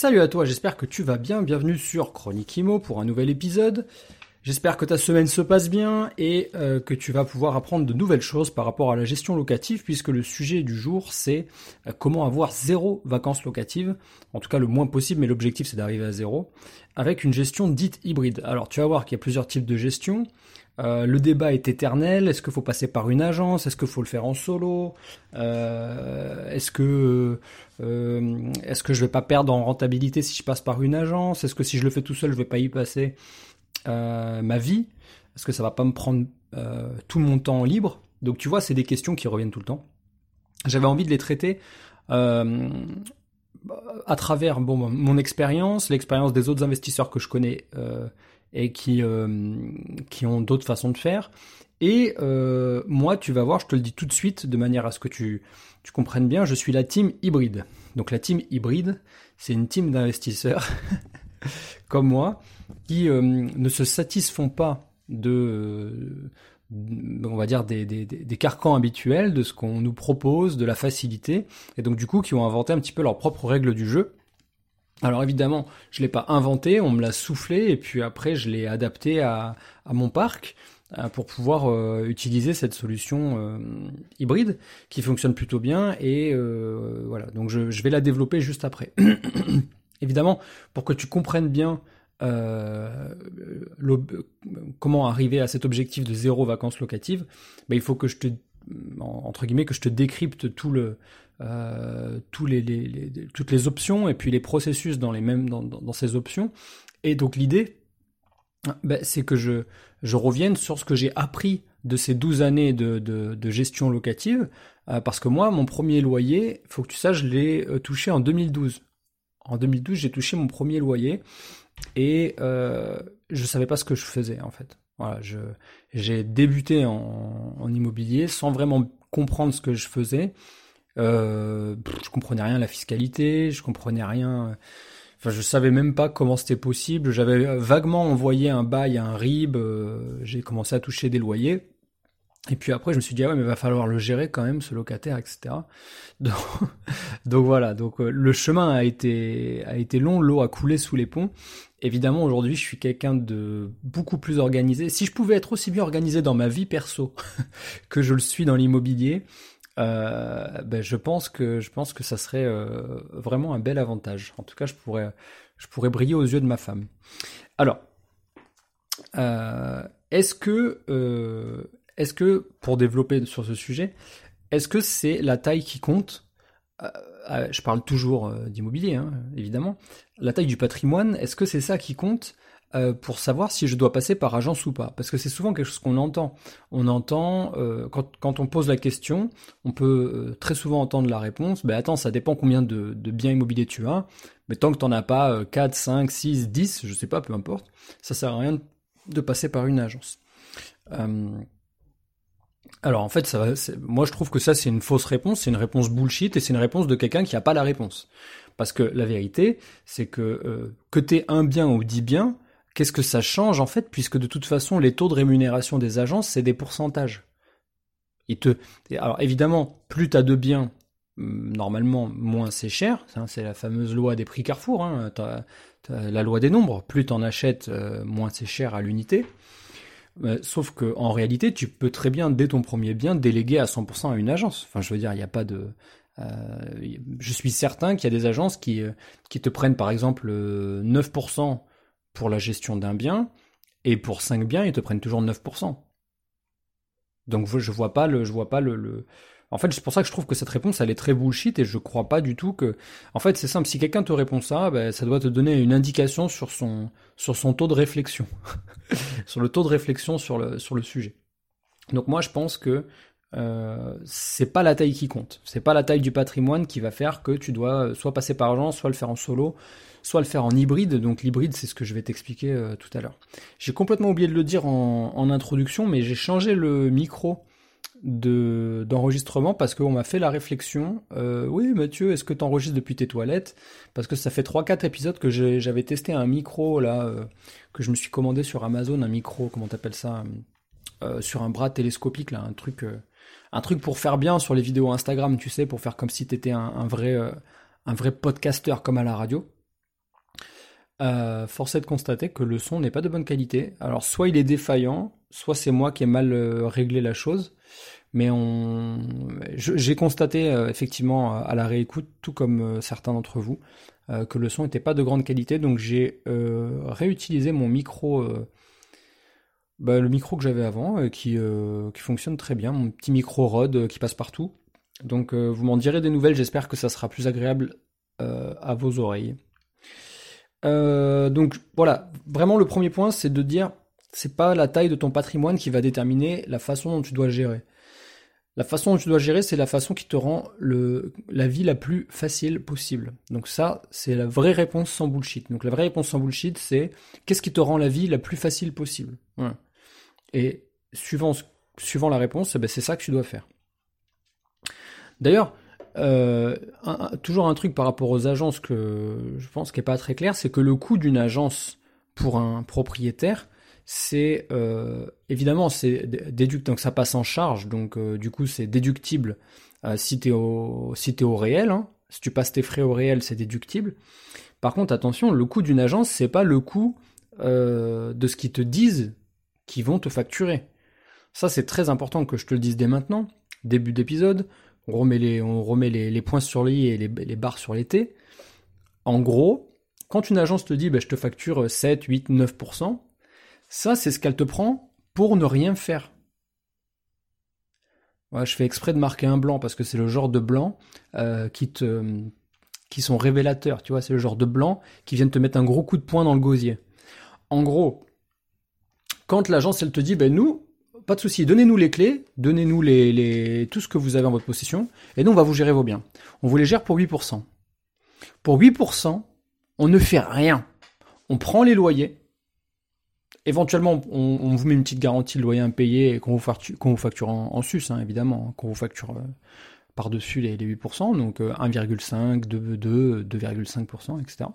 Salut à toi, j'espère que tu vas bien. Bienvenue sur Chronique Imo pour un nouvel épisode. J'espère que ta semaine se passe bien et euh, que tu vas pouvoir apprendre de nouvelles choses par rapport à la gestion locative puisque le sujet du jour c'est euh, comment avoir zéro vacances locatives, en tout cas le moins possible mais l'objectif c'est d'arriver à zéro, avec une gestion dite hybride. Alors tu vas voir qu'il y a plusieurs types de gestion. Euh, le débat est éternel. Est-ce qu'il faut passer par une agence? Est-ce qu'il faut le faire en solo? Est-ce que est-ce que je vais pas perdre en rentabilité si je passe par une agence? Est-ce que si je le fais tout seul, je vais pas y passer euh, ma vie? Est-ce que ça va pas me prendre euh, tout mon temps libre? Donc tu vois, c'est des questions qui reviennent tout le temps. J'avais envie de les traiter euh, à travers mon expérience, l'expérience des autres investisseurs que je connais et qui, qui ont d'autres façons de faire. Et moi, tu vas voir, je te le dis tout de suite, de manière à ce que tu, tu comprennes bien, je suis la team hybride. Donc la team hybride, c'est une team d'investisseurs comme moi qui euh, ne se satisfont pas de, euh, on va dire, des, des, des, carcans habituels, de ce qu'on nous propose, de la facilité, et donc du coup qui ont inventé un petit peu leurs propres règles du jeu. Alors évidemment, je l'ai pas inventé, on me l'a soufflé, et puis après je l'ai adapté à, mon parc euh, pour pouvoir utiliser cette solution hybride qui fonctionne plutôt bien et voilà. Donc je, vais la développer juste après. Évidemment pour que tu comprennes bien euh, comment arriver à cet objectif de zéro vacances locatives, ben, il faut que je te entre guillemets que je te décrypte tout le euh, tous les, les, toutes les options et puis les processus dans les mêmes dans, dans ces options et donc l'idée ben, c'est que je je revienne sur ce que j'ai appris de ces 12 années de, de, de gestion locative euh, parce que moi mon premier loyer faut que tu saches je l'ai euh, touché en 2012 en 2012 j'ai touché mon premier loyer et euh, je savais pas ce que je faisais en fait. Voilà, j'ai débuté en, en, immobilier sans vraiment comprendre ce que je faisais. Euh, je comprenais rien à la fiscalité, je comprenais rien. Enfin, je savais même pas comment c'était possible. J'avais vaguement envoyé un bail à un RIB. Euh, j'ai commencé à toucher des loyers. Et puis après, je me suis dit, ah ouais, mais va falloir le gérer quand même, ce locataire, etc. Donc, donc voilà, donc euh, le chemin a été, a été long, l'eau a coulé sous les ponts. Évidemment, aujourd'hui, je suis quelqu'un de beaucoup plus organisé. Si je pouvais être aussi bien organisé dans ma vie perso que je le suis dans l'immobilier, euh, ben je pense que je pense que ça serait euh, vraiment un bel avantage. En tout cas, je pourrais je pourrais briller aux yeux de ma femme. Alors, euh, est-ce que est-ce que, pour développer sur ce sujet, est-ce que c'est la taille qui compte? Je parle toujours d'immobilier, hein, évidemment. La taille du patrimoine, est-ce que c'est ça qui compte? Pour savoir si je dois passer par agence ou pas. Parce que c'est souvent quelque chose qu'on entend. On entend, quand, on pose la question, on peut très souvent entendre la réponse, ben attends, ça dépend combien de, biens immobiliers tu as, mais tant que tu n'en as pas 4, 5, 6, 10, je sais pas, peu importe, ça sert à rien de passer par une agence. Alors en fait, ça moi je trouve que ça c'est une fausse réponse, c'est une réponse bullshit et c'est une réponse de quelqu'un qui n'a pas la réponse. Parce que la vérité, c'est que euh, que un bien ou dix biens, qu'est-ce que ça change en fait, puisque de toute façon les taux de rémunération des agences c'est des pourcentages. Alors évidemment, plus t'as de biens, hum, normalement moins c'est cher. c'est la fameuse loi des prix Carrefour, hein, la loi des nombres. Plus t'en achètes, euh, moins c'est cher à l'unité. Euh, sauf que en réalité, tu peux très bien, dès ton premier bien, déléguer à 100% à une agence. Enfin, je veux dire, il n'y a pas de... Euh, je suis certain qu'il y a des agences qui, qui te prennent par exemple 9% pour la gestion d'un bien, et pour 5 biens, ils te prennent toujours 9%. Donc je vois pas le, je vois pas le, en fait, c'est pour ça que je trouve que cette réponse, elle est très bullshit et je crois pas du tout que. En fait, c'est simple. Si quelqu'un te répond ça, ben, ça doit te donner une indication sur son sur son taux de réflexion, sur le taux de réflexion sur le sujet. Donc moi, je pense que euh, c'est pas la taille qui compte. C'est pas la taille du patrimoine qui va faire que tu dois soit passer par agence, soit le faire en solo, soit le faire en hybride. Donc l'hybride, c'est ce que je vais t'expliquer tout à l'heure. J'ai complètement oublié de le dire en, introduction, mais j'ai changé le micro de d'enregistrement parce qu'on m'a fait la réflexion. Euh, oui, Mathieu, est-ce que tu enregistres depuis tes toilettes? Parce que ça fait 3-4 épisodes que j'avais testé un micro là euh, que je me suis commandé sur Amazon, un micro, comment t'appelles ça euh, Sur un bras télescopique là, un truc, un truc pour faire bien sur les vidéos Instagram, tu sais, pour faire comme si t'étais un, un vrai, un vrai podcasteur comme à la radio. Force est de constater que le son n'est pas de bonne qualité. Alors soit il est défaillant, soit c'est moi qui ai mal réglé la chose. Mais j'ai constaté euh, effectivement à la réécoute, tout comme euh, certains d'entre vous, euh, que le son n'était pas de grande qualité. Donc j'ai réutilisé mon micro, bah, le micro que j'avais avant, qui, qui fonctionne très bien, mon petit micro Rode qui passe partout. Donc vous m'en direz des nouvelles. J'espère que ça sera plus agréable à vos oreilles. Donc voilà, vraiment le premier point, c'est de dire c'est pas la taille de ton patrimoine qui va déterminer la façon dont tu dois le gérer. La façon dont tu dois gérer, c'est la façon qui te rend le, la vie la plus facile possible. Donc ça, c'est la vraie réponse sans bullshit. Donc la vraie réponse sans bullshit, c'est qu'est-ce qui te rend la vie la plus facile possible? Et suivant, suivant la réponse, eh ben, c'est ça que tu dois faire. D'ailleurs, euh, toujours un truc par rapport aux agences que je pense qui n'est pas très clair, c'est que le coût d'une agence pour un propriétaire, c'est euh, évidemment c'est déduct donc ça passe en charge donc euh, du coup c'est déductible si t'es au si es au réel hein. si tu passes tes frais au réel c'est déductible. Par contre attention le coût d'une agence c'est pas le coût de ce qu'ils te disent qu'ils vont te facturer. Ça c'est très important que je te le dise dès maintenant début d'épisode on remet les points sur les et les, barres sur les t en gros quand une agence te dit bah, je te facture 7 8 9% ça, c'est ce qu'elle te prend pour ne rien faire. je fais exprès de marquer un blanc parce que c'est le genre de blanc euh, qui te qui sont révélateurs, tu vois, c'est le genre de blanc qui viennent te mettre un gros coup de poing dans le gosier. En gros, quand l'agence te dit ben nous, pas de souci, donnez-nous les clés, donnez-nous les, tout ce que vous avez en votre possession, et nous on va vous gérer vos biens. On vous les gère pour 8%. Pour 8%, on ne fait rien. On prend les loyers, éventuellement, on, vous met une petite garantie de loyer impayé et qu'on vous facture, vous facture en, sus, hein, évidemment, hein, qu'on vous facture euh, par-dessus les, 8%, donc 1,5, 2, 2,5%, etc.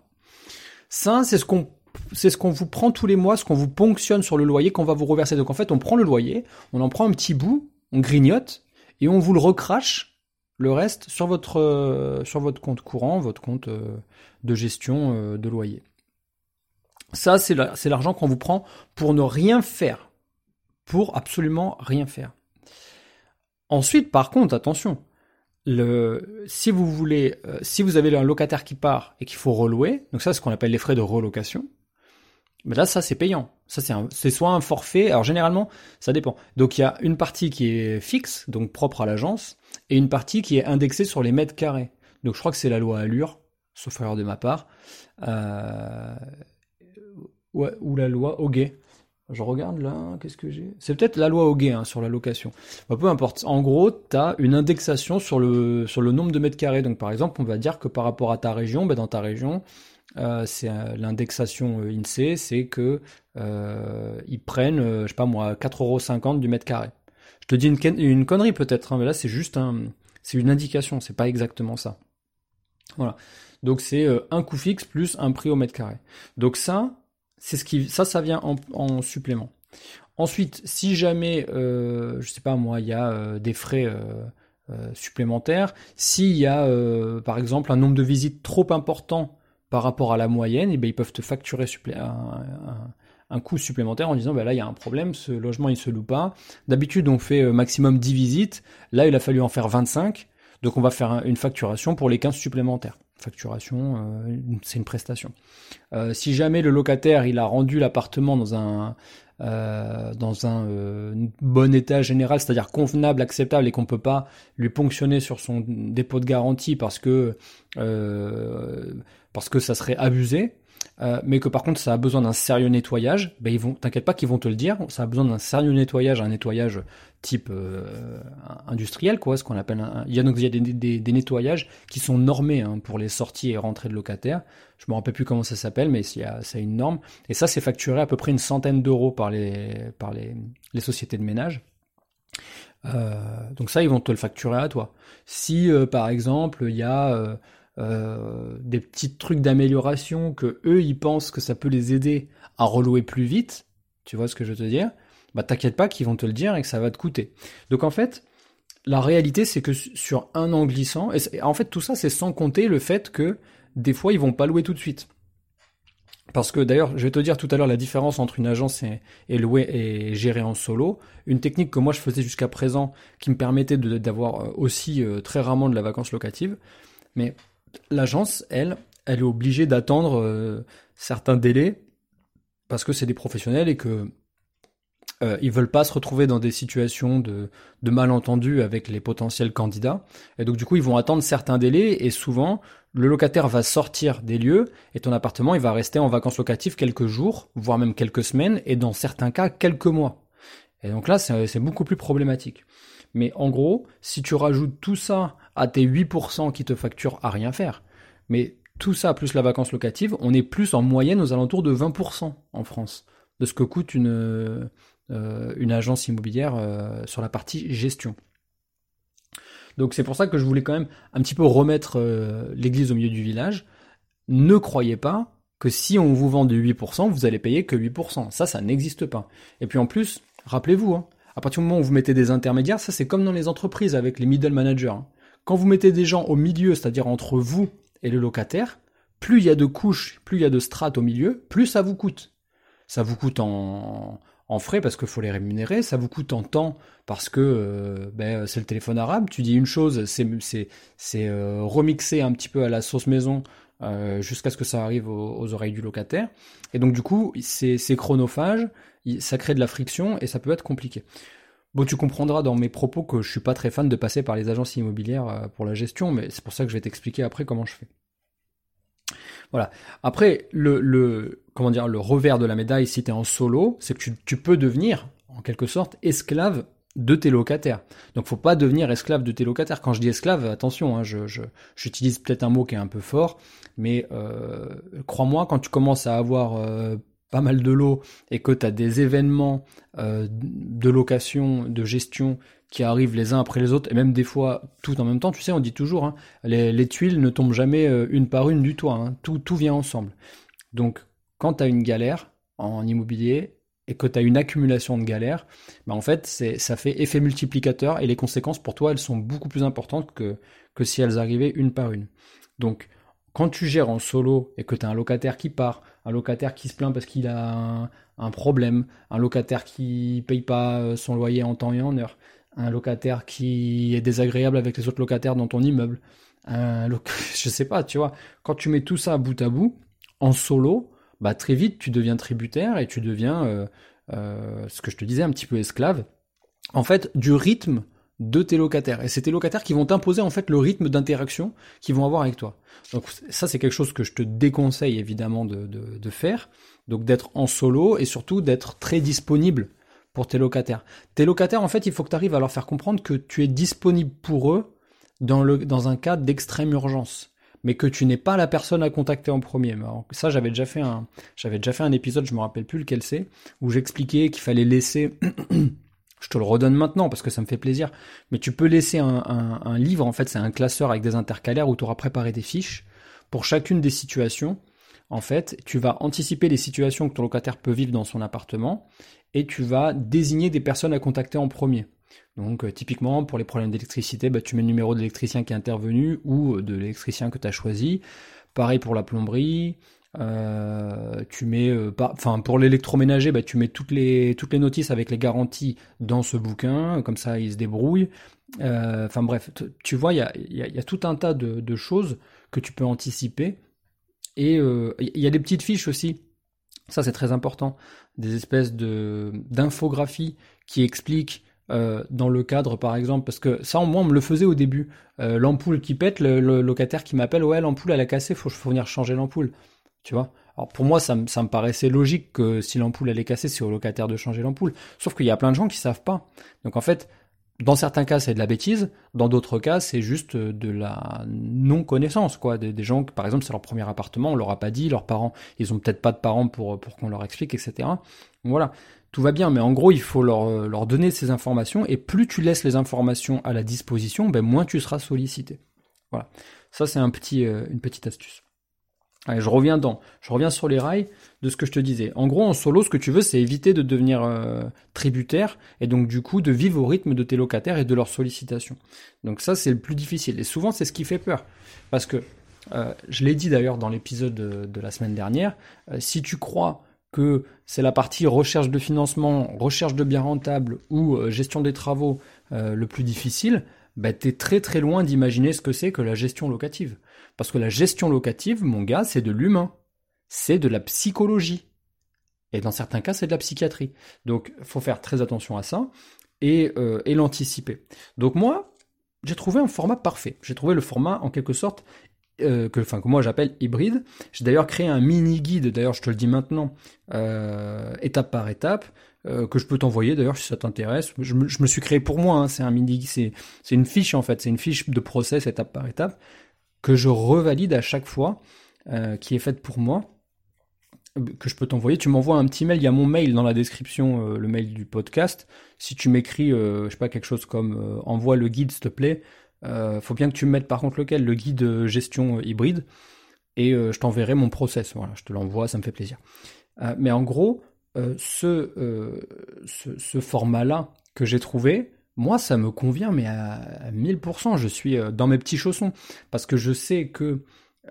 Ça, c'est ce qu'on c'est ce qu'on vous prend tous les mois, ce qu'on vous ponctionne sur le loyer qu'on va vous reverser. Donc en fait, on prend le loyer, on en prend un petit bout, on grignote et on vous le recrache le reste sur votre euh, compte courant, votre compte euh, de gestion de loyer. Ça, c'est l'argent qu'on vous prend pour ne rien faire. Pour absolument rien faire. Ensuite, par contre, attention, si vous voulez, euh, si vous avez un locataire qui part et qu'il faut relouer, donc ça, c'est ce qu'on appelle les frais de relocation. Là, ça, c'est payant. Ça, c'est soit un forfait. Alors, généralement, ça dépend. Donc, il y a une partie qui est fixe, donc propre à l'agence, et une partie qui est indexée sur les mètres carrés. Donc, je crois que c'est la loi Allure, sauf erreur de ma part. Euh, ou la loi Hoguet. Je regarde là, qu'est-ce que j'ai? C'est peut-être la loi Hoguet hein, sur la location. Bah, peu importe. En gros, tu as une indexation sur le, nombre de mètres carrés. Donc par exemple, on va dire que par rapport à ta région, bah, dans ta région, c'est euh, l'indexation euh, INSEE, c'est que ils prennent, je sais pas moi, 4,50€ du mètre carré. Je te dis une, connerie peut-être, hein, mais là c'est juste un, c'est une indication, c'est pas exactement ça. Voilà. Donc c'est un coût fixe plus un prix au mètre carré. Donc ça, c'est ce qui, ça, ça vient en, supplément. Ensuite, si jamais, euh, je sais pas moi, il y a euh, des frais euh, euh, supplémentaires, s'il y a, par exemple, un nombre de visites trop important par rapport à la moyenne, eh ben, ils peuvent te facturer un, coût supplémentaire en disant, ben là, il y a un problème, ce logement, il se loue pas. D'habitude, on fait maximum 10 visites. Là, il a fallu en faire 25. Donc, on va faire une facturation pour les 15 supplémentaires facturation, euh, c'est une prestation. Euh, si jamais le locataire il a rendu l'appartement dans un euh, bon état général, c'est-à-dire convenable, acceptable, et qu'on peut pas lui ponctionner sur son dépôt de garantie parce que parce que ça serait abusé, euh, mais que par contre ça a besoin d'un sérieux nettoyage, ben ils vont, t'inquiète pas qu'ils vont te le dire, ça a besoin d'un sérieux nettoyage, un nettoyage type euh, industriel, quoi, ce qu'on appelle un, il y a donc il y a des, des, nettoyages qui sont normés hein, pour les sorties et rentrées de locataires. Je me rappelle plus comment ça s'appelle, mais c'est une norme. Et ça, c'est facturé à peu près une centaine d'euros par les par les, les sociétés de ménage. Euh, donc ça, ils vont te le facturer à toi. Si par exemple il y a euh, des petits trucs d'amélioration que eux ils pensent que ça peut les aider à relouer plus vite, tu vois ce que je veux te dire? Bah t'inquiète pas qu'ils vont te le dire et que ça va te coûter. Donc en fait, la réalité c'est que sur un an glissant, en fait tout ça c'est sans compter le fait que des fois ils vont pas louer tout de suite. Parce que d'ailleurs, je vais te dire tout à l'heure la différence entre une agence et, et louer et gérer en solo. Une technique que moi je faisais jusqu'à présent qui me permettait d'avoir euh, aussi euh, très rarement de la vacance locative. Mais l'agence, elle, elle est obligée d'attendre euh, certains délais parce que c'est des professionnels et que euh, ils veulent pas se retrouver dans des situations de, de malentendus avec les potentiels candidats. Et donc du coup, ils vont attendre certains délais et souvent, le locataire va sortir des lieux et ton appartement, il va rester en vacances locatives quelques jours, voire même quelques semaines et dans certains cas, quelques mois. Et donc là, c'est beaucoup plus problématique. Mais en gros, si tu rajoutes tout ça à tes 8% qui te facturent à rien faire, mais tout ça plus la vacance locative, on est plus en moyenne aux alentours de 20% en France de ce que coûte une, euh, agence immobilière euh, sur la partie gestion. Donc c'est pour ça que je voulais quand même un petit peu remettre euh, l'église au milieu du village. Ne croyez pas que si on vous vend de 8%, vous allez payer que 8%. Ça, ça n'existe pas. Et puis en plus, rappelez-vous, hein, à partir du moment où vous mettez des intermédiaires, ça c'est comme dans les entreprises avec les middle managers. Hein. Quand vous mettez des gens au milieu, c'est-à-dire entre vous et le locataire, plus il y a de couches, plus il y a de strates au milieu, plus ça vous coûte. Ça vous coûte en, frais parce qu'il faut les rémunérer, ça vous coûte en temps parce que euh, ben, c'est le téléphone arabe. Tu dis une chose, c'est euh, remixer un petit peu à la sauce maison euh, jusqu'à ce que ça arrive aux, aux, oreilles du locataire. Et donc du coup, c'est chronophage, ça crée de la friction et ça peut être compliqué. Bon, tu comprendras dans mes propos que je suis pas très fan de passer par les agences immobilières euh, pour la gestion, mais c'est pour ça que je vais t'expliquer après comment je fais. Voilà. Après, le, le, comment dire, le revers de la médaille, si tu es en solo, c'est que tu, peux devenir, en quelque sorte, esclave de tes locataires. Donc faut pas devenir esclave de tes locataires. Quand je dis esclave, attention, hein, je, j'utilise peut-être un mot qui est un peu fort, mais euh, crois-moi, quand tu commences à avoir euh, pas mal de lots et que tu as des événements euh, de location, de gestion qui arrivent les uns après les autres, et même des fois tout en même temps, tu sais, on dit toujours, hein, les, tuiles ne tombent jamais euh, une par une du toit, hein, tout, vient ensemble. Donc quand tu as une galère en immobilier et que tu as une accumulation de galères, bah en fait, ça fait effet multiplicateur et les conséquences pour toi, elles sont beaucoup plus importantes que, que si elles arrivaient une par une. Donc quand tu gères en solo et que tu as un locataire qui part, un locataire qui se plaint parce qu'il a un, problème, un locataire qui paye pas euh, son loyer en temps et en heure, un locataire qui est désagréable avec les autres locataires dans ton immeuble, un je sais pas, tu vois, quand tu mets tout ça bout à bout, en solo, bah très vite tu deviens tributaire et tu deviens, euh, euh, ce que je te disais, un petit peu esclave, en fait, du rythme de tes locataires. Et c'est tes locataires qui vont t'imposer en fait le rythme d'interaction qu'ils vont avoir avec toi. Donc ça c'est quelque chose que je te déconseille évidemment de, de, faire. Donc d'être en solo et surtout d'être très disponible pour tes locataires. Tes locataires en fait il faut que tu arrives à leur faire comprendre que tu es disponible pour eux dans, le, dans un cas d'extrême urgence mais que tu n'es pas la personne à contacter en premier. ça, j'avais déjà fait un, j'avais déjà fait un épisode, je me rappelle plus lequel c'est, où j'expliquais qu'il fallait laisser Je te le redonne maintenant parce que ça me fait plaisir. Mais tu peux laisser un, livre, en fait, c'est un classeur avec des intercalaires où tu auras préparé des fiches. Pour chacune des situations, en fait, tu vas anticiper les situations que ton locataire peut vivre dans son appartement et tu vas désigner des personnes à contacter en premier. Donc euh, typiquement pour les problèmes d'électricité, bah, tu mets le numéro de l'électricien qui est intervenu ou de l'électricien que tu as choisi. Pareil pour la plomberie, euh, tu mets, euh, enfin pour l'électroménager, bah, tu mets toutes les toutes les notices avec les garanties dans ce bouquin, comme ça il se débrouille. Euh, enfin bref, tu vois, il y a, y, a, tout un tas de, choses que tu peux anticiper. Et il y a des petites fiches aussi. Ça c'est très important, des espèces de d'infographies qui expliquent dans le cadre, par exemple, parce que ça, moi, on me le faisait au début. l'ampoule qui pète, le, locataire qui m'appelle, ouais, l'ampoule, elle a cassé, faut, faut venir changer l'ampoule tu vois. Alors pour moi, ça, me- paraissait logique que si l'ampoule elle est cassée, c'est au locataire de changer l'ampoule. Sauf qu'il y a plein de gens qui savent pas. Donc en fait, dans certains cas, c'est de la bêtise. Dans d'autres cas, c'est juste de la non-connaissance, quoi. Des, gens, que, par exemple, c'est leur premier appartement, on leur a pas dit, leurs parents, ils ont peut-être pas de parents pour, pour qu'on leur explique, etc. Voilà. Tout va bien, mais en gros, il faut leur, leur donner ces informations, et plus tu laisses les informations à la disposition, ben, moins tu seras sollicité. Voilà. Ça, c'est un petit, euh, une petite astuce. Je reviens dans, je reviens sur les rails de ce que je te disais. En gros, en solo, ce que tu veux, c'est éviter de devenir euh, tributaire et donc du coup de vivre au rythme de tes locataires et de leurs sollicitations. Donc ça, c'est le plus difficile. Et souvent, c'est ce qui fait peur, parce que euh, je l'ai dit d'ailleurs dans l'épisode de, la semaine dernière. euh, si tu crois que c'est la partie recherche de financement, recherche de biens rentables ou euh, gestion des travaux le plus difficile, bah, tu très très loin d'imaginer ce que c'est que la gestion locative. Parce que la gestion locative, mon gars, c'est de l'humain. C'est de la psychologie. Et dans certains cas, c'est de la psychiatrie. Donc, faut faire très attention à ça et, euh, et l'anticiper. Donc moi, j'ai trouvé un format parfait. J'ai trouvé le format en quelque sorte euh, que, enfin, que moi j'appelle hybride. J'ai d'ailleurs créé un mini guide. D'ailleurs, je te le dis maintenant, euh, étape par étape, que je peux t'envoyer. D'ailleurs, si ça t'intéresse, je me, suis créé pour moi. hein. c'est un mini, c'est une fiche en fait. C'est une fiche de process étape par étape que je revalide à chaque fois, euh, qui est faite pour moi, que je peux t'envoyer. Tu m'envoies un petit mail, il y a mon mail dans la description, euh, le mail du podcast. Si tu m'écris, euh, je sais pas, quelque chose comme envoie le guide, s'il te plaît. Faut bien que tu me mettes par contre lequel, le guide gestion hybride, et je t'enverrai mon process. Voilà, je te l'envoie, ça me fait plaisir. Mais en gros, ce, ce, ce format-là que j'ai trouvé, moi, ça me convient, mais à, à 1000%. Je suis euh, dans mes petits chaussons. Parce que je sais que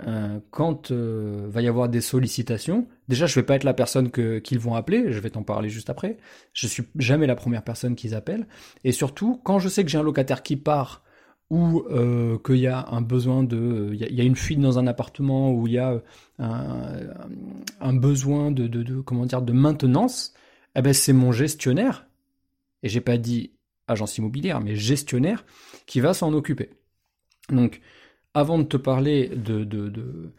euh, quand euh, va y avoir des sollicitations, déjà, je vais pas être la personne qu'ils vont appeler. Je vais t'en parler juste après. Je suis jamais la première personne qu'ils appellent. Et surtout, quand je sais que j'ai un locataire qui part ou euh, qu'il y a un besoin de, il y, a- une fuite dans un appartement, ou il y a un, besoin de, de maintenance, eh ben c'est mon gestionnaire, et j'ai pas dit agence immobilière, mais gestionnaire, qui va s'en occuper. Donc, avant de te parler de, de, de,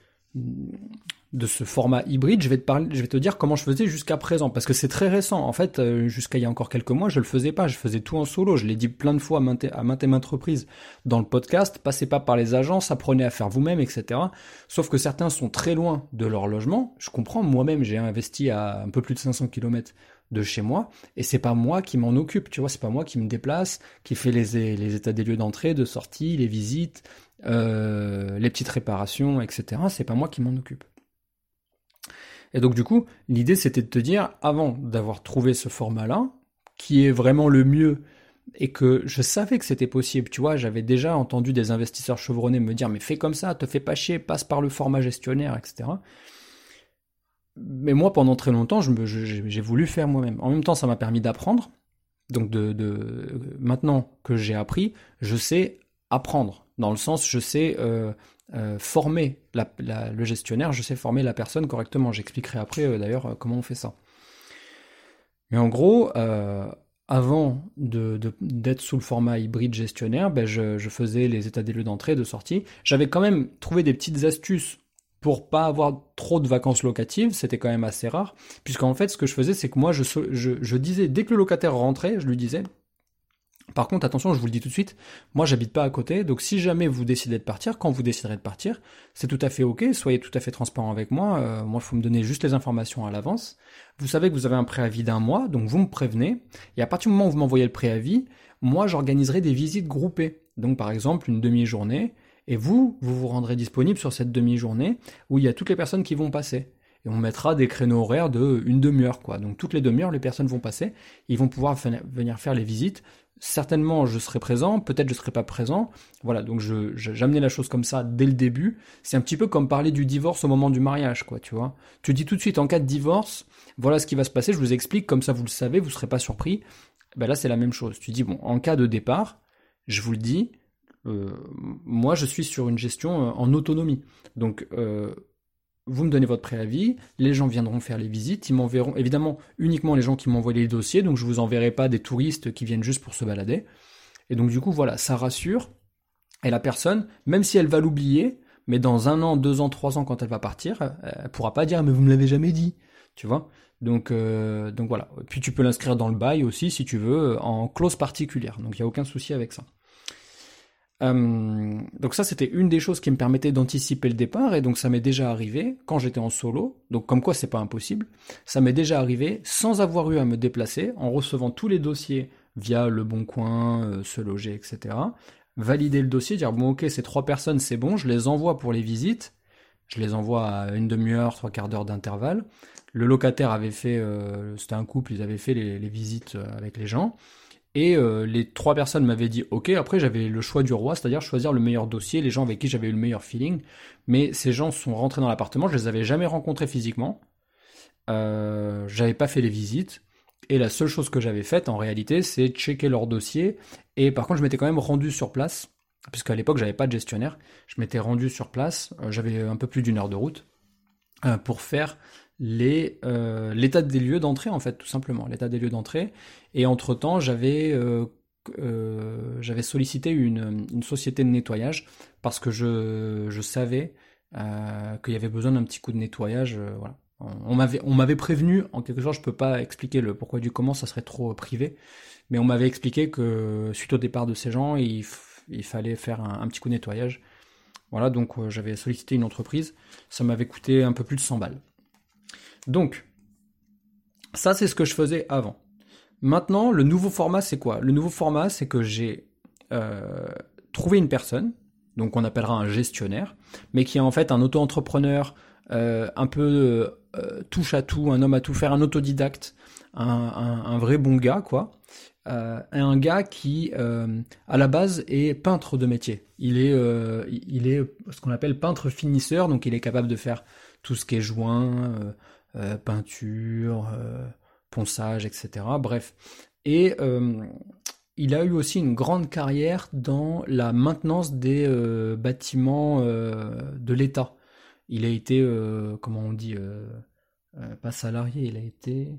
de ce format hybride, je vais te dire comment je faisais jusqu'à présent, parce que c'est très récent. En fait, euh, jusqu'à il y a encore quelques mois, je le faisais pas, je faisais tout en solo. Je l'ai dit plein de fois à maintes, à maintes et maintes reprises dans le podcast. Passez pas par les agences, apprenez à faire vous-même, etc. Sauf que certains sont très loin de leur logement. Je comprends, moi-même, j'ai investi à un peu plus de 500 km de chez moi, et c'est pas moi qui m'en occupe, tu vois, c'est pas moi qui me déplace, qui fait les, les états des lieux d'entrée, de sortie, les visites, euh, les petites réparations, etc. C'est pas moi qui m'en occupe. Et donc du coup, l'idée c'était de te dire, avant d'avoir trouvé ce format-là, qui est vraiment le mieux, et que je savais que c'était possible, tu vois, j'avais déjà entendu des investisseurs chevronnés me dire, mais fais comme ça, te fais pas chier, passe par le format gestionnaire, etc. Mais moi, pendant très longtemps, j'ai voulu faire moi-même. En même temps, ça m'a permis d'apprendre. Donc de, de maintenant que j'ai appris, je sais apprendre. Dans le sens, je sais euh, euh, former le gestionnaire, je sais former la personne correctement. J'expliquerai après euh, d'ailleurs euh, comment on fait ça. Mais en gros, avant d'être sous le format hybride gestionnaire, ben je, faisais les états des lieux d'entrée de sortie. J'avais quand même trouvé des petites astuces pour pas avoir trop de vacances locatives, c'était quand même assez rare, puisqu'en fait ce que je faisais c'est que moi je disais, dès que le locataire rentrait, je lui disais, par contre attention je vous le dis tout de suite, moi j'habite pas à côté, donc si jamais vous décidez de partir, quand vous déciderez de partir, c'est tout à fait ok, soyez tout à fait transparent avec moi, euh, moi il faut me donner juste les informations à l'avance, vous savez que vous avez un préavis d'un mois, donc vous me prévenez, et à partir du moment où vous m'envoyez le préavis, moi j'organiserai des visites groupées, donc par exemple une demi-journée, et vous, vous vous rendrez disponible sur cette demi-journée où il y a toutes les personnes qui vont passer. Et on mettra des créneaux horaires de une demi-heure, quoi. Donc toutes les demi-heures, les personnes vont passer, ils vont pouvoir ven- venir faire les visites. Certainement, je serai présent, peut-être je serai pas présent. Voilà, donc je, j'amenais la chose comme ça dès le début. C'est un petit peu comme parler du divorce au moment du mariage, quoi, tu vois. Tu dis tout de suite en cas de divorce, voilà ce qui va se passer, je vous explique, comme ça vous le savez, vous serez pas surpris. Ben là, c'est la même chose. Tu dis, bon, en cas de départ, je vous le dis, euh, moi, je suis sur une gestion euh, en autonomie. Donc, euh, vous me donnez votre préavis, les gens viendront faire les visites, ils m'enverront, évidemment, uniquement les gens qui m'envoient les dossiers, donc je vous enverrai pas des touristes qui viennent juste pour se balader. Et donc, du coup, voilà, ça rassure. Et la personne, même si elle va l'oublier, mais dans un an, deux ans, trois ans, quand elle va partir, elle pourra pas dire mais vous me l'avez jamais dit, tu vois? Donc, euh, donc voilà. Puis tu peux l'inscrire dans le bail aussi si tu veux en clause particulière. Donc il y a aucun souci avec ça. Euh, donc ça c'était une des choses qui me permettait d'anticiper le départ et donc ça m'est déjà arrivé quand j'étais en solo. Donc comme quoi c'est pas impossible. Ça m'est déjà arrivé sans avoir eu à me déplacer, en recevant tous les dossiers via le Bon Coin, euh, se loger, etc. Valider le dossier, dire bon ok ces trois personnes c'est bon, je les envoie pour les visites. Je les envoie à une demi-heure, trois quarts d'heure d'intervalle. Le locataire avait fait, euh, c'était un couple, ils avaient fait les, visites euh, avec les gens. Et euh, les trois personnes m'avaient dit OK. Après, j'avais le choix du roi, c'est-à-dire choisir le meilleur dossier, les gens avec qui j'avais eu le meilleur feeling. Mais ces gens sont rentrés dans l'appartement, je les avais jamais rencontrés physiquement. Euh, j'avais pas fait les visites. Et la seule chose que j'avais faite, en réalité, c'est checker leur dossier. Et par contre, je m'étais quand même rendu sur place, puisqu'à l'époque, j'avais pas de gestionnaire. Je m'étais rendu sur place, j'avais un peu plus d'une heure de route, pour faire les euh, l'état des lieux d'entrée en fait tout simplement l'état des lieux d'entrée. Et entre temps j'avais euh, euh, j'avais sollicité une, une, société de nettoyage parce que je, je savais qu'il y avait besoin d'un petit coup de nettoyage voilà. On m'avait on m'avait prévenu en quelque sorte je peux pas expliquer le pourquoi du comment ça serait trop privé mais on m'avait expliqué que suite au départ de ces gens il, il fallait faire un, un, petit coup de nettoyage. Voilà donc j'avais sollicité une entreprise. Ça m'avait coûté un peu plus de 100 balles donc, ça c'est ce que je faisais avant. Maintenant, le nouveau format c'est quoi? Le nouveau format c'est que j'ai euh, trouvé une personne, donc on appellera un gestionnaire, mais qui est en fait un auto-entrepreneur euh, un peu euh, touche à tout, un homme à tout faire, un autodidacte, un, vrai bon gars quoi. un gars qui à la base est peintre de métier. Il est, il est ce qu'on appelle peintre finisseur, donc il est capable de faire tout ce qui est joint, euh, peinture, euh, ponçage, etc. Bref. Et euh, il a eu aussi une grande carrière dans la maintenance des bâtiments de l'État. Il a été, comment on dit, pas salarié, il a été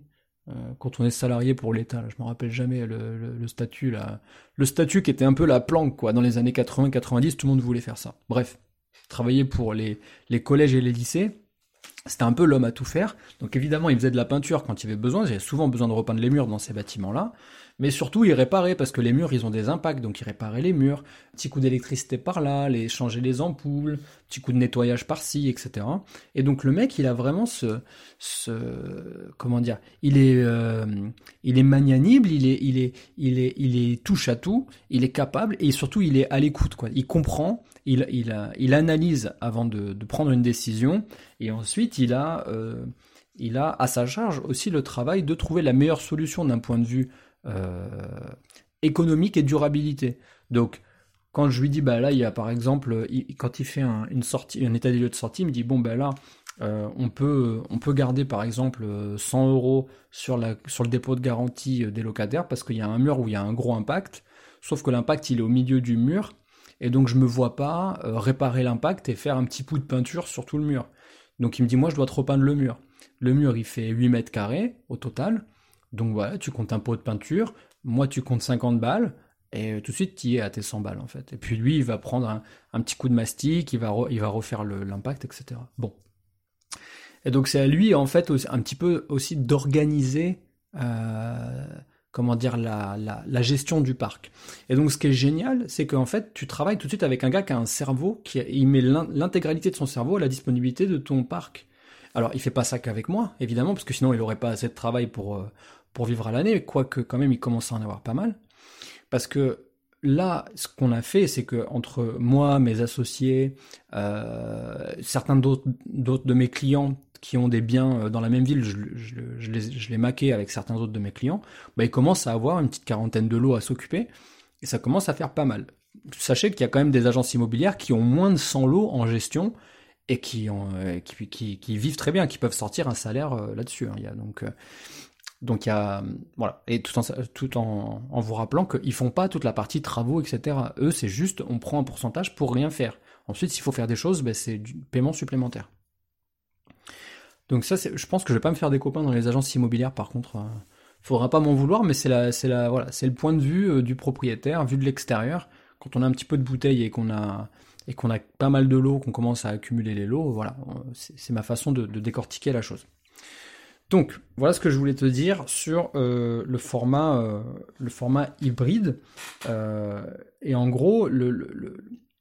quand on est salarié pour l'État, je me rappelle jamais le, statut là, le statut qui était un peu la planque quoi. Dans les années 80-90, tout le monde voulait faire ça. Bref, travailler pour les collèges et les lycées, c'était un peu l'homme à tout faire. Donc évidemment, il faisait de la peinture quand il y avait besoin. Avait souvent besoin de repeindre les murs dans ces bâtiments-là. Mais surtout, il réparait parce que les murs, ils ont des impacts. Donc il réparait les murs. Petit coup d'électricité par là, les changer les ampoules, petit coup de nettoyage par-ci, etc. Et donc le mec, il a vraiment ce, comment dire, il est, euh, il est magnanime, il est, il est, il est, il est touche à tout. Il est capable et surtout, il est à l'écoute. Quoi. Il comprend il, il, il analyse avant de, prendre une décision, et ensuite il a, euh, il a à sa charge aussi le travail de trouver la meilleure solution d'un point de vue économique et durabilité. Donc, quand je lui dis, bah là, il y a par exemple, quand il fait un, une sortie, un état des lieux de sortie, il me dit, bon, ben là, euh, on, peut, on peut garder par exemple 100 euros sur, le dépôt de garantie des locataires parce qu'il y a un mur où il y a un gros impact, sauf que l'impact il est au milieu du mur et donc je me vois pas euh, réparer l'impact et faire un petit coup de peinture sur tout le mur. Donc il me dit moi je dois te repeindre le mur. Le mur il fait 8 mètres carrés au total. Donc voilà, tu comptes un pot de peinture, moi tu comptes 50 balles, et euh, tout de suite tu y es à tes 100 balles en fait. Et puis lui il va prendre un, petit coup de mastic, il va, refaire l'impact, etc. Bon. Et donc c'est à lui en fait un petit peu aussi d'organiser euh, comment dire, la, la, gestion du parc. Et donc, ce qui est génial, c'est qu'en fait, tu travailles tout de suite avec un gars qui a un cerveau, qui il met l'intégralité de son cerveau à la disponibilité de ton parc. Alors, il fait pas ça qu'avec moi, évidemment, parce que sinon, il aurait pas assez de travail pour, euh, pour vivre à l'année, quoique quand même, il commence à en avoir pas mal. Parce que là, ce qu'on a fait, c'est que entre moi, mes associés, euh, certains d'autres de mes clients qui ont des biens euh, dans la même ville, je, je, les, je les maquais avec certains autres de mes clients, bah, ils commencent à avoir une petite quarantaine de lots à s'occuper, et ça commence à faire pas mal. Sachez qu'il y a quand même des agences immobilières qui ont moins de 100 lots en gestion, et euh, qui, vivent très bien, qui peuvent sortir un salaire euh, là-dessus. Hein. Il y a donc... Donc il y a voilà et tout en tout en, en vous rappelant qu'ils font pas toute la partie travaux etc. Eux c'est juste on prend un pourcentage pour rien faire. Ensuite s'il faut faire des choses ben, c'est du paiement supplémentaire. Donc ça, je pense que je vais pas me faire des copains dans les agences immobilières. Par contre, euh, faudra pas m'en vouloir, mais c'est la, c'est la, voilà, c'est le point de vue euh, du propriétaire, vu de l'extérieur. Quand on a un petit peu de bouteille et qu'on a et qu'on a pas mal de lots, qu'on commence à accumuler les lots, voilà, c'est ma façon de, décortiquer la chose. Donc, voilà ce que je voulais te dire sur euh, le format, euh, le format hybride. Euh, et en gros,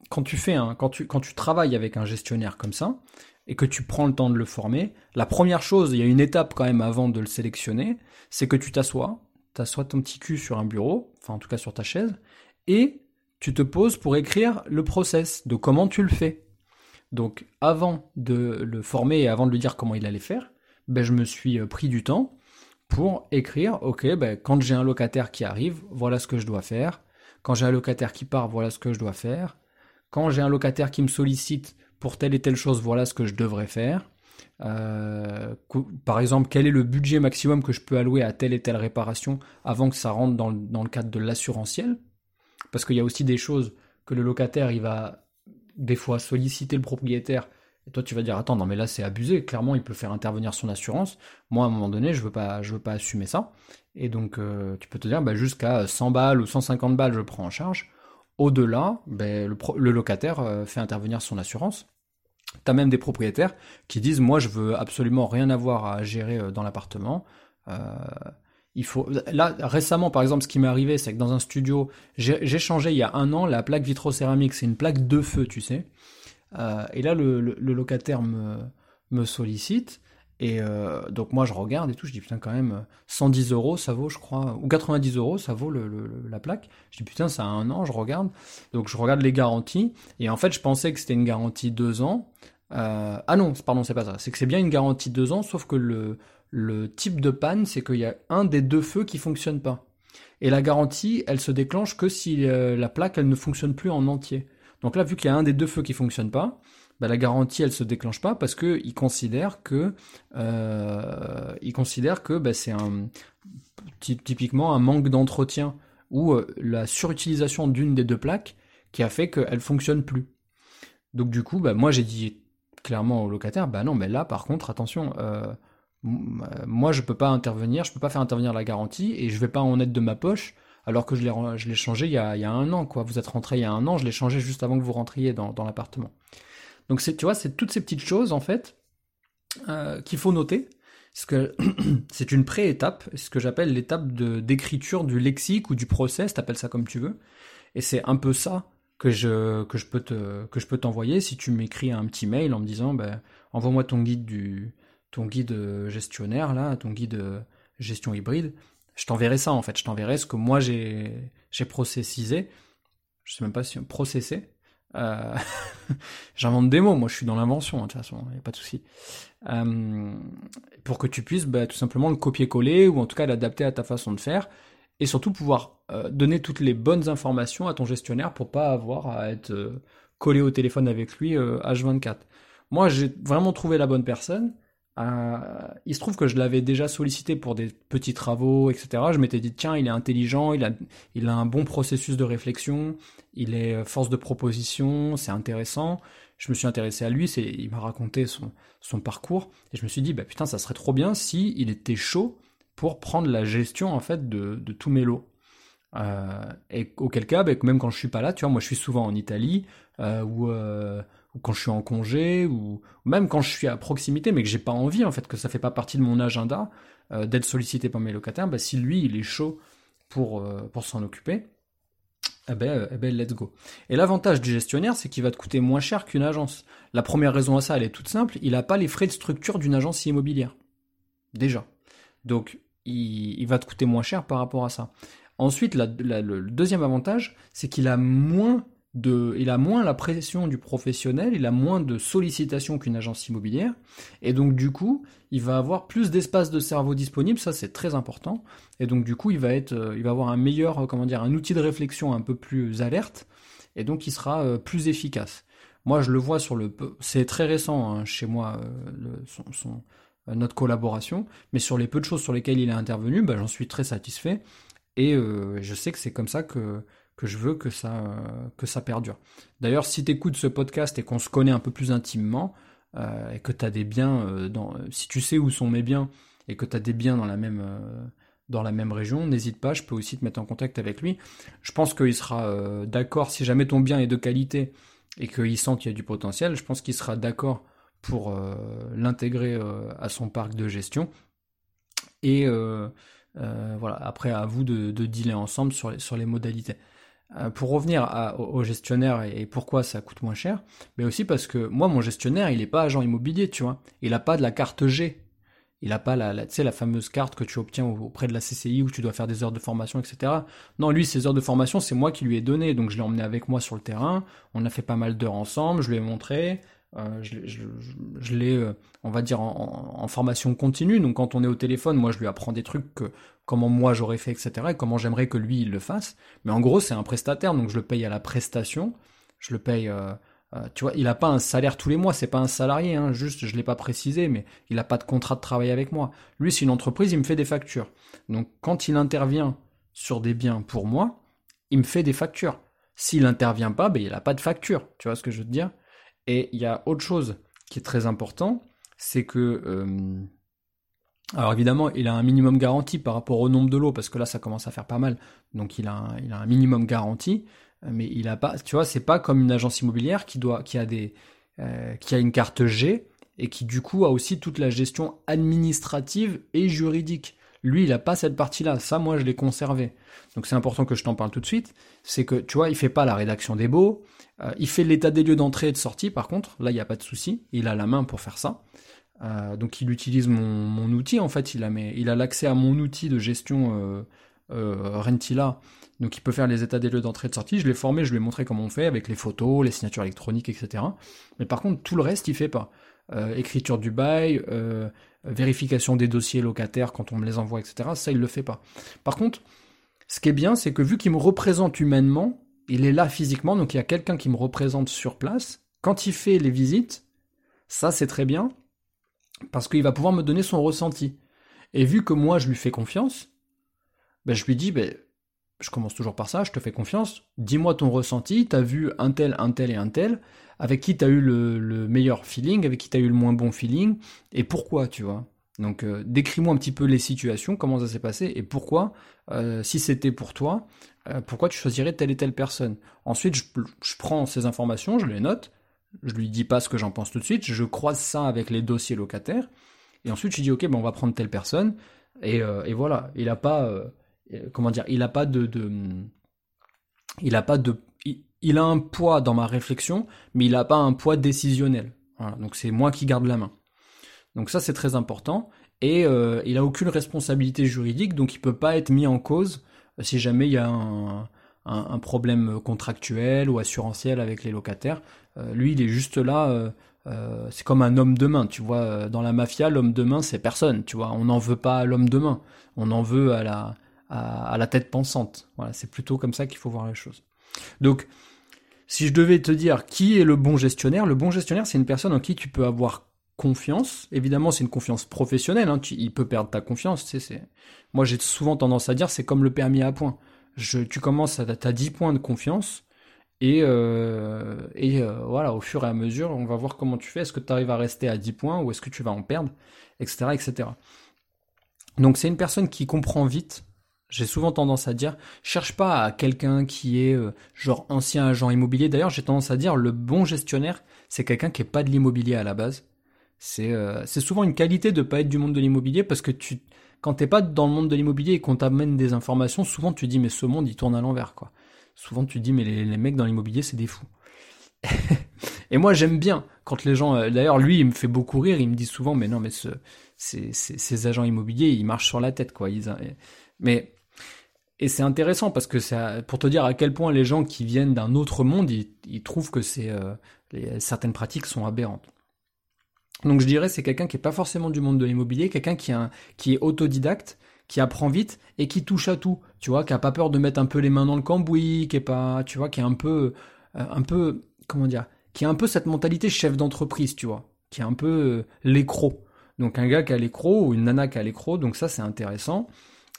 quand tu fais un, quand tu, quand tu travailles avec un gestionnaire comme ça et que tu prends le temps de le former, la première chose, il y a une étape quand même avant de le sélectionner, c'est que tu t'assois, t'assois ton petit cul sur un bureau, enfin en tout cas sur ta chaise, et tu te poses pour écrire le process de comment tu le fais. Donc avant de le former et avant de lui dire comment il allait faire, ben, je me suis euh, pris du temps pour écrire, ok, ben, quand j'ai un locataire qui arrive, voilà ce que je dois faire. Quand j'ai un locataire qui part, voilà ce que je dois faire. Quand j'ai un locataire qui me sollicite pour telle et telle chose, voilà ce que je devrais faire. Euh, par exemple, quel est le budget maximum que je peux allouer à telle et telle réparation avant que ça rentre dans, dans le cadre de l'assurantiel? Parce qu'il y a aussi des choses que le locataire, il va des fois solliciter le propriétaire et toi, tu vas dire, attends, non, mais là, c'est abusé. Clairement, il peut faire intervenir son assurance. Moi, à un moment donné, je veux pas, je veux pas assumer ça. Et donc, euh, tu peux te dire, bah, jusqu'à 100 balles ou 150 balles, je prends en charge. Au-delà, ben, le, locataire euh, fait intervenir son assurance. Tu as même des propriétaires qui disent, moi, je veux absolument rien avoir à gérer euh, dans l'appartement. Il faut. Là, récemment, par exemple, ce qui m'est arrivé, c'est que dans un studio, j'ai changé il y a un an la plaque vitrocéramique. C'est une plaque de feu, tu sais. Euh, et là, le, locataire me, sollicite. Et euh, donc moi je regarde et tout, je dis putain quand même 110 euros ça vaut je crois, ou 90 euros ça vaut la plaque. Je dis putain ça a un an, je regarde. Donc je regarde les garanties et en fait je pensais que c'était une garantie deux ans. Euh, ah non, pardon c'est pas ça, c'est que c'est bien une garantie deux ans sauf que le, le type de panne c'est qu'il y a un des deux feux qui fonctionne pas. Et la garantie elle se déclenche que si la plaque elle ne fonctionne plus en entier. Donc là, vu qu'il y a un des deux feux qui fonctionne pas, bah, la garantie elle se déclenche pas parce que il considère que euh, bah, c'est typiquement un manque d'entretien ou euh, la surutilisation d'une des deux plaques qui a fait qu'elle fonctionne plus. Donc du coup, bah, moi j'ai dit clairement au locataire, bah non, mais là par contre attention. Euh, moi, je peux pas intervenir, je peux pas faire intervenir la garantie et je vais pas en être de ma poche alors que je l'ai, changé il y, a, un an. Vous êtes rentré il y a un an, je l'ai changé juste avant que vous rentriez dans, l'appartement. Donc c'est, tu vois, c'est toutes ces petites choses, en fait, euh, qu'il faut noter. C'est une pré-étape, ce que j'appelle l'étape de, d'écriture du lexique ou du process, t'appelles ça comme tu veux. Et c'est un peu ça que je, que je peux que je peux t'envoyer si tu m'écris un petit mail en me disant, ben, envoie-moi ton guide du, ton guide gestionnaire, là, ton guide gestion hybride je t'enverrai ça en fait, je t'enverrai ce que moi j'ai j'ai processisé. Je sais même pas si processé. Euh... J'invente des mots, moi je suis dans l'invention, hein, de toute façon, il a pas de souci. Euh... pour que tu puisses bah, tout simplement le copier-coller ou en tout cas l'adapter à ta façon de faire et surtout pouvoir euh, donner toutes les bonnes informations à ton gestionnaire pour pas avoir à être euh, collé au téléphone avec lui H24. Euh, moi j'ai vraiment trouvé la bonne personne. Euh, il se trouve que je l'avais déjà sollicité pour des petits travaux, etc. Je m'étais dit, tiens, il est intelligent, il a, il a un bon processus de réflexion, il est euh, force de proposition, c'est intéressant. Je me suis intéressé à lui, il m'a raconté son, son parcours, et je me suis dit, bah putain, ça serait trop bien si il était chaud pour prendre la gestion, en fait, de, de tous mes lots. Euh, et auquel cas, bah, même quand je suis pas là, tu vois, moi je suis souvent en Italie, euh, ou quand je suis en congé, ou même quand je suis à proximité, mais que j'ai pas envie, en fait, que ça fait pas partie de mon agenda euh, d'être sollicité par mes locataires, bah, si lui, il est chaud pour, euh, s'en occuper, eh ben, euh, eh ben, let's go. Et l'avantage du gestionnaire, c'est qu'il va te coûter moins cher qu'une agence. La première raison à ça, elle est toute simple, il n'a pas les frais de structure d'une agence immobilière. Déjà. Donc, il, va te coûter moins cher par rapport à ça. Ensuite, le deuxième avantage, c'est qu'il a moins il a moins la pression du professionnel, il a moins de sollicitations qu'une agence immobilière, et donc du coup, il va avoir plus d'espace de cerveau disponible, ça c'est très important, et donc du coup, il va être, euh, il va avoir un meilleur, euh, comment dire, un outil de réflexion un peu plus alerte, et donc il sera euh, plus efficace. Moi, je le vois sur le, c'est très récent hein, chez moi, notre collaboration, mais sur les peu de choses sur lesquelles il est intervenu, bah, j'en suis très satisfait, et je sais que c'est comme ça que que je veux que ça, que ça perdure. D'ailleurs, si tu écoutes ce podcast et qu'on se connaît un peu plus intimement, euh, et que tu as des biens, euh, dans, si tu sais où sont mes biens, et que tu as des biens dans la même, euh, dans la même région, n'hésite pas, je peux aussi te mettre en contact avec lui. Je pense qu'il sera d'accord si jamais ton bien est de qualité et qu'il sent qu'il y a du potentiel, je pense qu'il sera d'accord pour euh, l'intégrer euh, à son parc de gestion. Et euh, voilà, après à vous de, dealer ensemble sur les, sur les modalités. Pour revenir au, gestionnaire et, pourquoi ça coûte moins cher, mais aussi parce que moi, mon gestionnaire, il n'est pas agent immobilier, tu vois. Il n'a pas de la carte G. Il n'a pas la, la, la fameuse carte que tu obtiens auprès de la CCI où tu dois faire des heures de formation, etc. Non, lui, ces heures de formation, c'est moi qui lui ai donné. Donc je l'ai emmené avec moi sur le terrain. On a fait pas mal d'heures ensemble. Je lui ai montré. Euh, je, l'ai, euh, on va dire, en, formation continue. Donc quand on est au téléphone, moi je lui apprends des trucs que comment moi j'aurais fait, etc. Et comment j'aimerais que lui il le fasse. Mais en gros, c'est un prestataire, donc je le paye à la prestation. Je le paye. Euh, tu vois, il n'a pas un salaire tous les mois, c'est pas un salarié, hein, juste, je l'ai pas précisé, mais il n'a pas de contrat de travail avec moi. Lui, c'est une entreprise, il me fait des factures. Donc, quand il intervient sur des biens pour moi, il me fait des factures. S'il intervient pas, ben, il n'a pas de facture. Tu vois ce que je veux te dire? Et il y a autre chose qui est très important, c'est que euh, alors évidemment, il a un minimum garanti par rapport au nombre de lots, parce que là, ça commence à faire pas mal. Donc il a un, il a un minimum garanti, mais il a pas, tu vois, c'est pas comme une agence immobilière qui doit, qui a des, euh, qui a une carte G et qui du coup a aussi toute la gestion administrative et juridique. Lui, il a pas cette partie-là. Ça, moi, je l'ai conservé. Donc c'est important que je t'en parle tout de suite. C'est que, tu vois, il fait pas la rédaction des baux, euh, il fait l'état des lieux d'entrée et de sortie, par contre, là il n'y a pas de souci, il a la main pour faire ça. Euh, donc il utilise mon, outil, en fait, il a, a l'accès à mon outil de gestion euh, Rentila, donc il peut faire les états des lieux d'entrée et de sortie. Je l'ai formé, je lui ai montré comment on fait avec les photos, les signatures électroniques, etc. Mais par contre, tout le reste, il fait pas. écriture du bail, vérification des dossiers locataires quand on me les envoie, etc. Ça, il le fait pas. Par contre, ce qui est bien, c'est que vu qu'il me représente humainement, il est là physiquement, donc il y a quelqu'un qui me représente sur place. Quand il fait les visites, ça c'est très bien, parce qu'il va pouvoir me donner son ressenti. Et vu que moi je lui fais confiance, ben, je lui dis, ben, je commence toujours par ça, je te fais confiance, dis-moi ton ressenti, t'as vu un tel, un tel et un tel, avec qui t'as eu le, le, meilleur feeling, avec qui t'as eu le moins bon feeling, et pourquoi, tu vois. Donc euh, décris-moi un petit peu les situations, comment ça s'est passé, et pourquoi, euh, si c'était pour toi, euh, pourquoi tu choisirais telle et telle personne? Ensuite, je, prends ces informations, je les note, je lui dis pas ce que j'en pense tout de suite, je croise ça avec les dossiers locataires, et ensuite je dis ok, ben on va prendre telle personne, et, et voilà, il a pas, comment dire, il a pas de, il a un poids dans ma réflexion, mais il a pas un poids décisionnel. Donc c'est moi qui garde la main. Donc ça c'est très important et euh, il a aucune responsabilité juridique donc il peut pas être mis en cause euh, si jamais il y a un, problème contractuel ou assurantiel avec les locataires. Euh, lui il est juste là, c'est comme un homme de main, tu vois. Dans la mafia l'homme de main c'est personne, tu vois. On n'en veut pas à l'homme de main, on en veut à la à la tête pensante. Voilà, c'est plutôt comme ça qu'il faut voir les choses. Donc si je devais te dire qui est le bon gestionnaire, le bon gestionnaire, c'est une personne en qui tu peux avoir confiance. Évidemment, c'est une confiance professionnelle. Hein. il peut perdre ta confiance. Tu Moi, j'ai souvent tendance à dire, c'est comme le permis à points. Tu commences à as 10 points de confiance. Et, euh, euh, voilà, au fur et à mesure, on va voir comment tu fais. Est-ce que tu arrives à rester à 10 points ou est-ce que tu vas en perdre, etc. etc. Donc c'est une personne qui comprend vite. J'ai souvent tendance à dire, cherche pas à quelqu'un qui est euh, genre ancien agent immobilier. D'ailleurs, j'ai tendance à dire, le bon gestionnaire, c'est quelqu'un qui est pas de l'immobilier à la base euh, c'est souvent une qualité de pas être du monde de l'immobilier parce que tu quand pas dans le monde de l'immobilier et qu'on t'amène des informations, souvent tu dis mais ce monde il tourne à l'envers quoi. Souvent tu dis mais les, mecs dans l'immobilier c'est des fous. et moi j'aime bien quand les gens, euh, d'ailleurs lui il me fait beaucoup rire, il me dit souvent mais non mais ce, ces, agents immobiliers ils marchent sur la tête quoi. Ils, mais et c'est intéressant parce que c'est pour te dire à quel point les gens qui viennent d'un autre monde ils, trouvent que euh, certaines pratiques sont aberrantes. Donc je dirais c'est quelqu'un qui est pas forcément du monde de l'immobilier, quelqu'un qui, qui est autodidacte, qui apprend vite et qui touche à tout, tu vois, qui a pas peur de mettre un peu les mains dans le cambouis, qui est pas, tu vois, qui est un peu, euh, un peu, comment dire, qui a un peu cette mentalité chef d'entreprise, tu vois, qui est un peu euh, l'écro. Donc un gars qui a l'écro ou une nana qui a l'écro, donc ça c'est intéressant.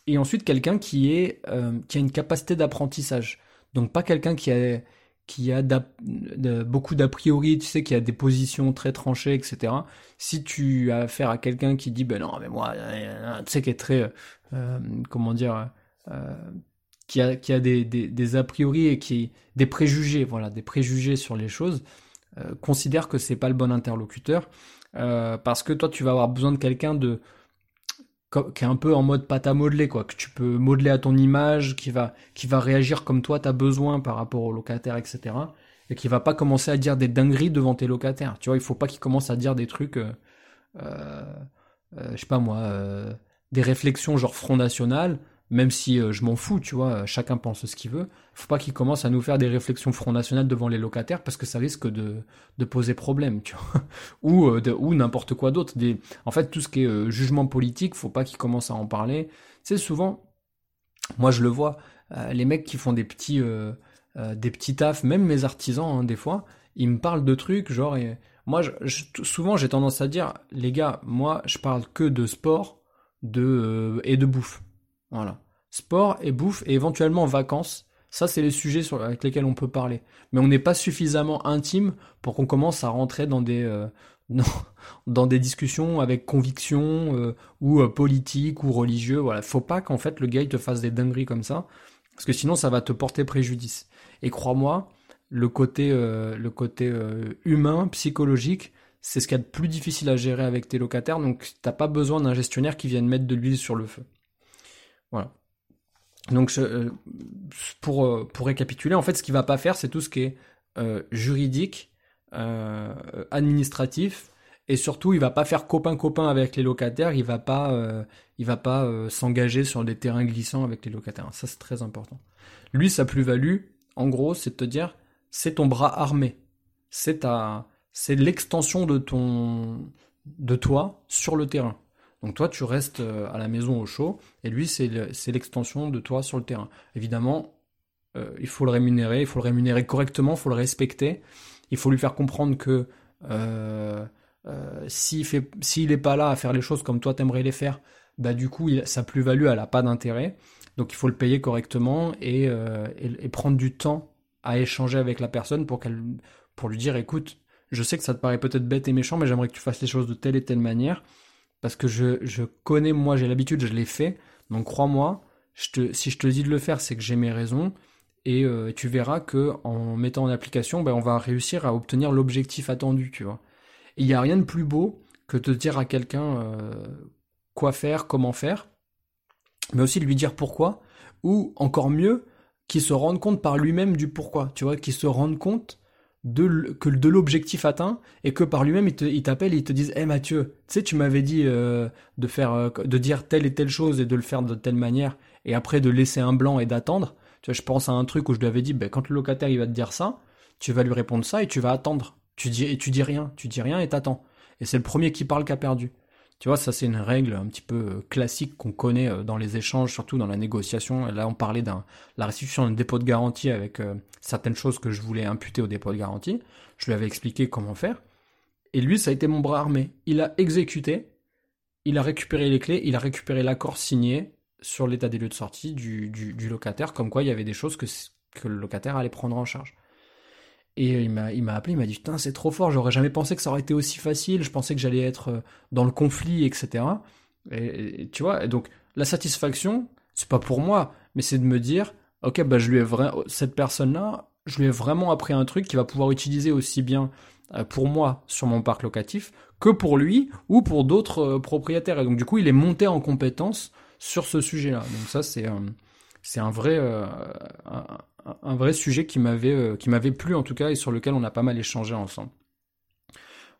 Et ensuite quelqu'un qui est, euh, qui a une capacité d'apprentissage. Donc pas quelqu'un qui a qui a beaucoup d'a priori, tu sais, qui a des positions très tranchées, etc. Si tu as affaire à quelqu'un qui dit, ben non, mais moi, euh, tu sais, qui est très, euh, comment dire, euh, qui a, qui a des, des, a priori et qui des préjugés, voilà, des préjugés sur les choses, euh, considère que c'est pas le bon interlocuteur euh, parce que toi tu vas avoir besoin de quelqu'un de qui est un peu en mode pâte à modeler quoi, que tu peux modeler à ton image, qui va qui va réagir comme toi tu as besoin par rapport au locataire, etc. Et qui va pas commencer à dire des dingueries devant tes locataires. Tu vois, il faut pas qu'il commence à dire des trucs, euh, euh, je sais pas moi, des réflexions genre Front National même si euh, je m'en fous, tu vois, chacun pense ce qu'il veut, faut pas qu'il commence à nous faire des réflexions Front National devant les locataires parce que ça risque de, poser problème, tu vois, ou, euh, ou n'importe quoi d'autre. En fait, tout ce qui est euh, jugement politique, faut pas qu'il commence à en parler. C'est souvent, moi je le vois, les mecs qui font des petits, des petits tafs, même mes artisans, hein, des fois, ils me parlent de trucs, genre, et... moi, souvent j'ai tendance à dire, les gars, moi, je parle que de sport, et de bouffe voilà. Sport et bouffe et éventuellement vacances. Ça, c'est les sujets avec lesquels on peut parler. Mais on n'est pas suffisamment intime pour qu'on commence à rentrer dans des, euh, dans, des discussions avec conviction euh, ou euh, politique ou religieux. Voilà. Faut pas qu'en fait le gars te fasse des dingueries comme ça. Parce que sinon, ça va te porter préjudice. Et crois-moi, le côté, le côté humain, psychologique, c'est ce qu'il y a de plus difficile à gérer avec tes locataires. Donc, t'as pas besoin d'un gestionnaire qui vienne mettre de l'huile sur le feu. Voilà. Donc euh, pour, euh, pour récapituler, en fait, ce qu'il va pas faire, c'est tout ce qui est euh, juridique, administratif, et surtout, il va pas faire copain copain avec les locataires. Il va pas, il va pas s'engager sur des terrains glissants avec les locataires. Ça, c'est très important. Lui, sa plus-value, en gros, c'est de te dire, c'est ton bras armé, c'est ta, c'est l'extension de ton, de toi sur le terrain. Donc toi, tu restes euh, à la maison au chaud, et lui, c'est l'extension de toi sur le terrain. Évidemment, euh, il faut le rémunérer, il faut le rémunérer correctement, il faut le respecter, il faut lui faire comprendre que euh, s'il n'est pas là à faire les choses comme toi t'aimerais les faire, bah du coup, sa plus-value, elle n'a pas d'intérêt. Donc il faut le payer correctement et, et, prendre du temps à échanger avec la personne pour, pour lui dire, écoute, je sais que ça te paraît peut-être bête et méchant, mais j'aimerais que tu fasses les choses de telle et telle manière parce que je, connais, moi j'ai l'habitude, je l'ai fait, donc crois-moi, si je te dis de le faire, c'est que j'ai mes raisons, et euh, tu verras que en mettant en application, ben, on va réussir à obtenir l'objectif attendu, tu. Il n'y a rien de plus beau que de dire à quelqu'un euh, quoi faire, comment faire, mais aussi de lui dire pourquoi, ou encore mieux, qu'il se rende compte par lui-même du pourquoi, tu vois, qu'il se rende compte de, que de l'objectif atteint et que par lui-même il t'appelle et il te disent hé Mathieu tu sais tu m'avais dit euh, de faire euh, de dire telle et telle chose et de le faire de telle manière et après de laisser un blanc et d'attendre. Tu vois je pense à un truc où je lui avais dit ben, quand le locataire il va te dire ça tu vas lui répondre ça et tu vas attendre. Tu dis et tu dis rien. Tu dis rien et t'attends. Et c'est le premier qui parle qui a perdu tu vois, ça c'est une règle un petit peu euh, classique qu'on connaît euh, dans les échanges, surtout dans la négociation. Là, on parlait d'un la restitution d'un dépôt de garantie avec euh, certaines choses que je voulais imputer au dépôt de garantie. Je lui avais expliqué comment faire. Et lui, ça a été mon bras armé. Il a exécuté, il a récupéré les clés, il a récupéré l'accord signé sur l'état des lieux de sortie du, du, locataire, comme quoi il y avait des choses que, que le locataire allait prendre en charge. Et il m'a, il m'a appelé, il m'a dit putain c'est trop fort, j'aurais jamais pensé que ça aurait été aussi facile, je pensais que j'allais être euh, dans le conflit, etc. Et, tu vois, donc la satisfaction, c'est pas pour moi, mais c'est de me dire, ok, bah je lui ai vraiment, cette personne-là, je lui ai vraiment appris un truc qui va pouvoir utiliser aussi bien euh, pour moi sur mon parc locatif que pour lui ou pour d'autres euh, propriétaires. Et donc du coup, il est monté en compétence sur ce sujet-là. Donc ça, c'est c'est un vrai vrai sujet qui m'avait euh, qui m'avait plu en tout cas et sur lequel on a pas mal échangé ensemble.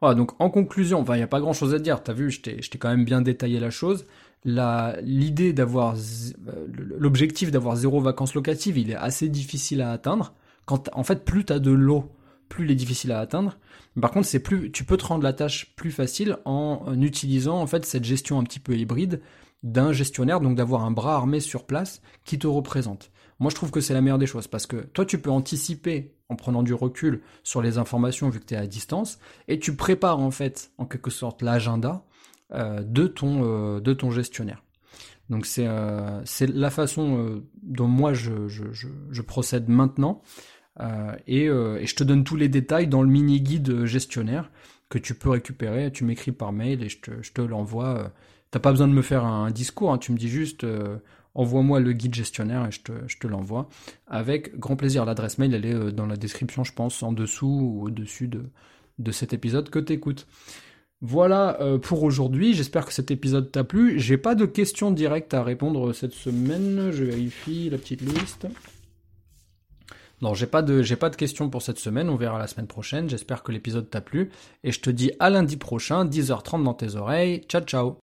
Voilà, donc en conclusion, il n'y a pas grand chose à dire, t'as vu, je t'ai quand même bien détaillé la chose. L'idée d'avoir, euh, l'objectif d'avoir zéro vacances locatives, il est assez difficile à atteindre. Quand, en fait, plus t'as de l'eau, plus il est difficile à atteindre. Par contre, c'est plus, tu peux te rendre la tâche plus facile en utilisant en fait cette gestion un petit peu hybride d'un gestionnaire, donc d'avoir un bras armé sur place qui te représente. Moi, je trouve que c'est la meilleure des choses parce que toi, tu peux anticiper en prenant du recul sur les informations vu que tu es à distance et tu prépares en fait, en quelque sorte, l'agenda euh, de, ton, euh, de ton gestionnaire. Donc c'est euh, la façon dont moi je, je, procède maintenant et, et, je te donne tous les détails dans le mini guide gestionnaire que tu peux récupérer. Tu m'écris par mail et je te, te l'envoie T'as pas besoin de me faire un, discours, hein. tu me dis juste envoie-moi le guide gestionnaire et je te, l'envoie. Avec grand plaisir. L'adresse mail, elle est euh, dans la description, je pense, en dessous ou au-dessus de, de cet épisode que t'écoutes. Voilà euh, pour aujourd'hui. J'espère que cet épisode t'a plu. J'ai pas de questions directes à répondre cette semaine. Je vérifie la petite liste. Non, j'ai pas j'ai pas de questions pour cette semaine. On verra la semaine prochaine. J'espère que l'épisode t'a plu et je te dis à lundi prochain, 10h30 dans tes oreilles. Ciao ciao.